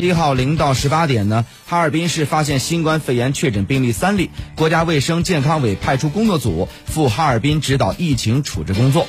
一号零到十八点呢哈尔滨市发现新冠肺炎确诊病例三例国家卫生健康委派出工作组赴哈尔滨指导疫情处置工作。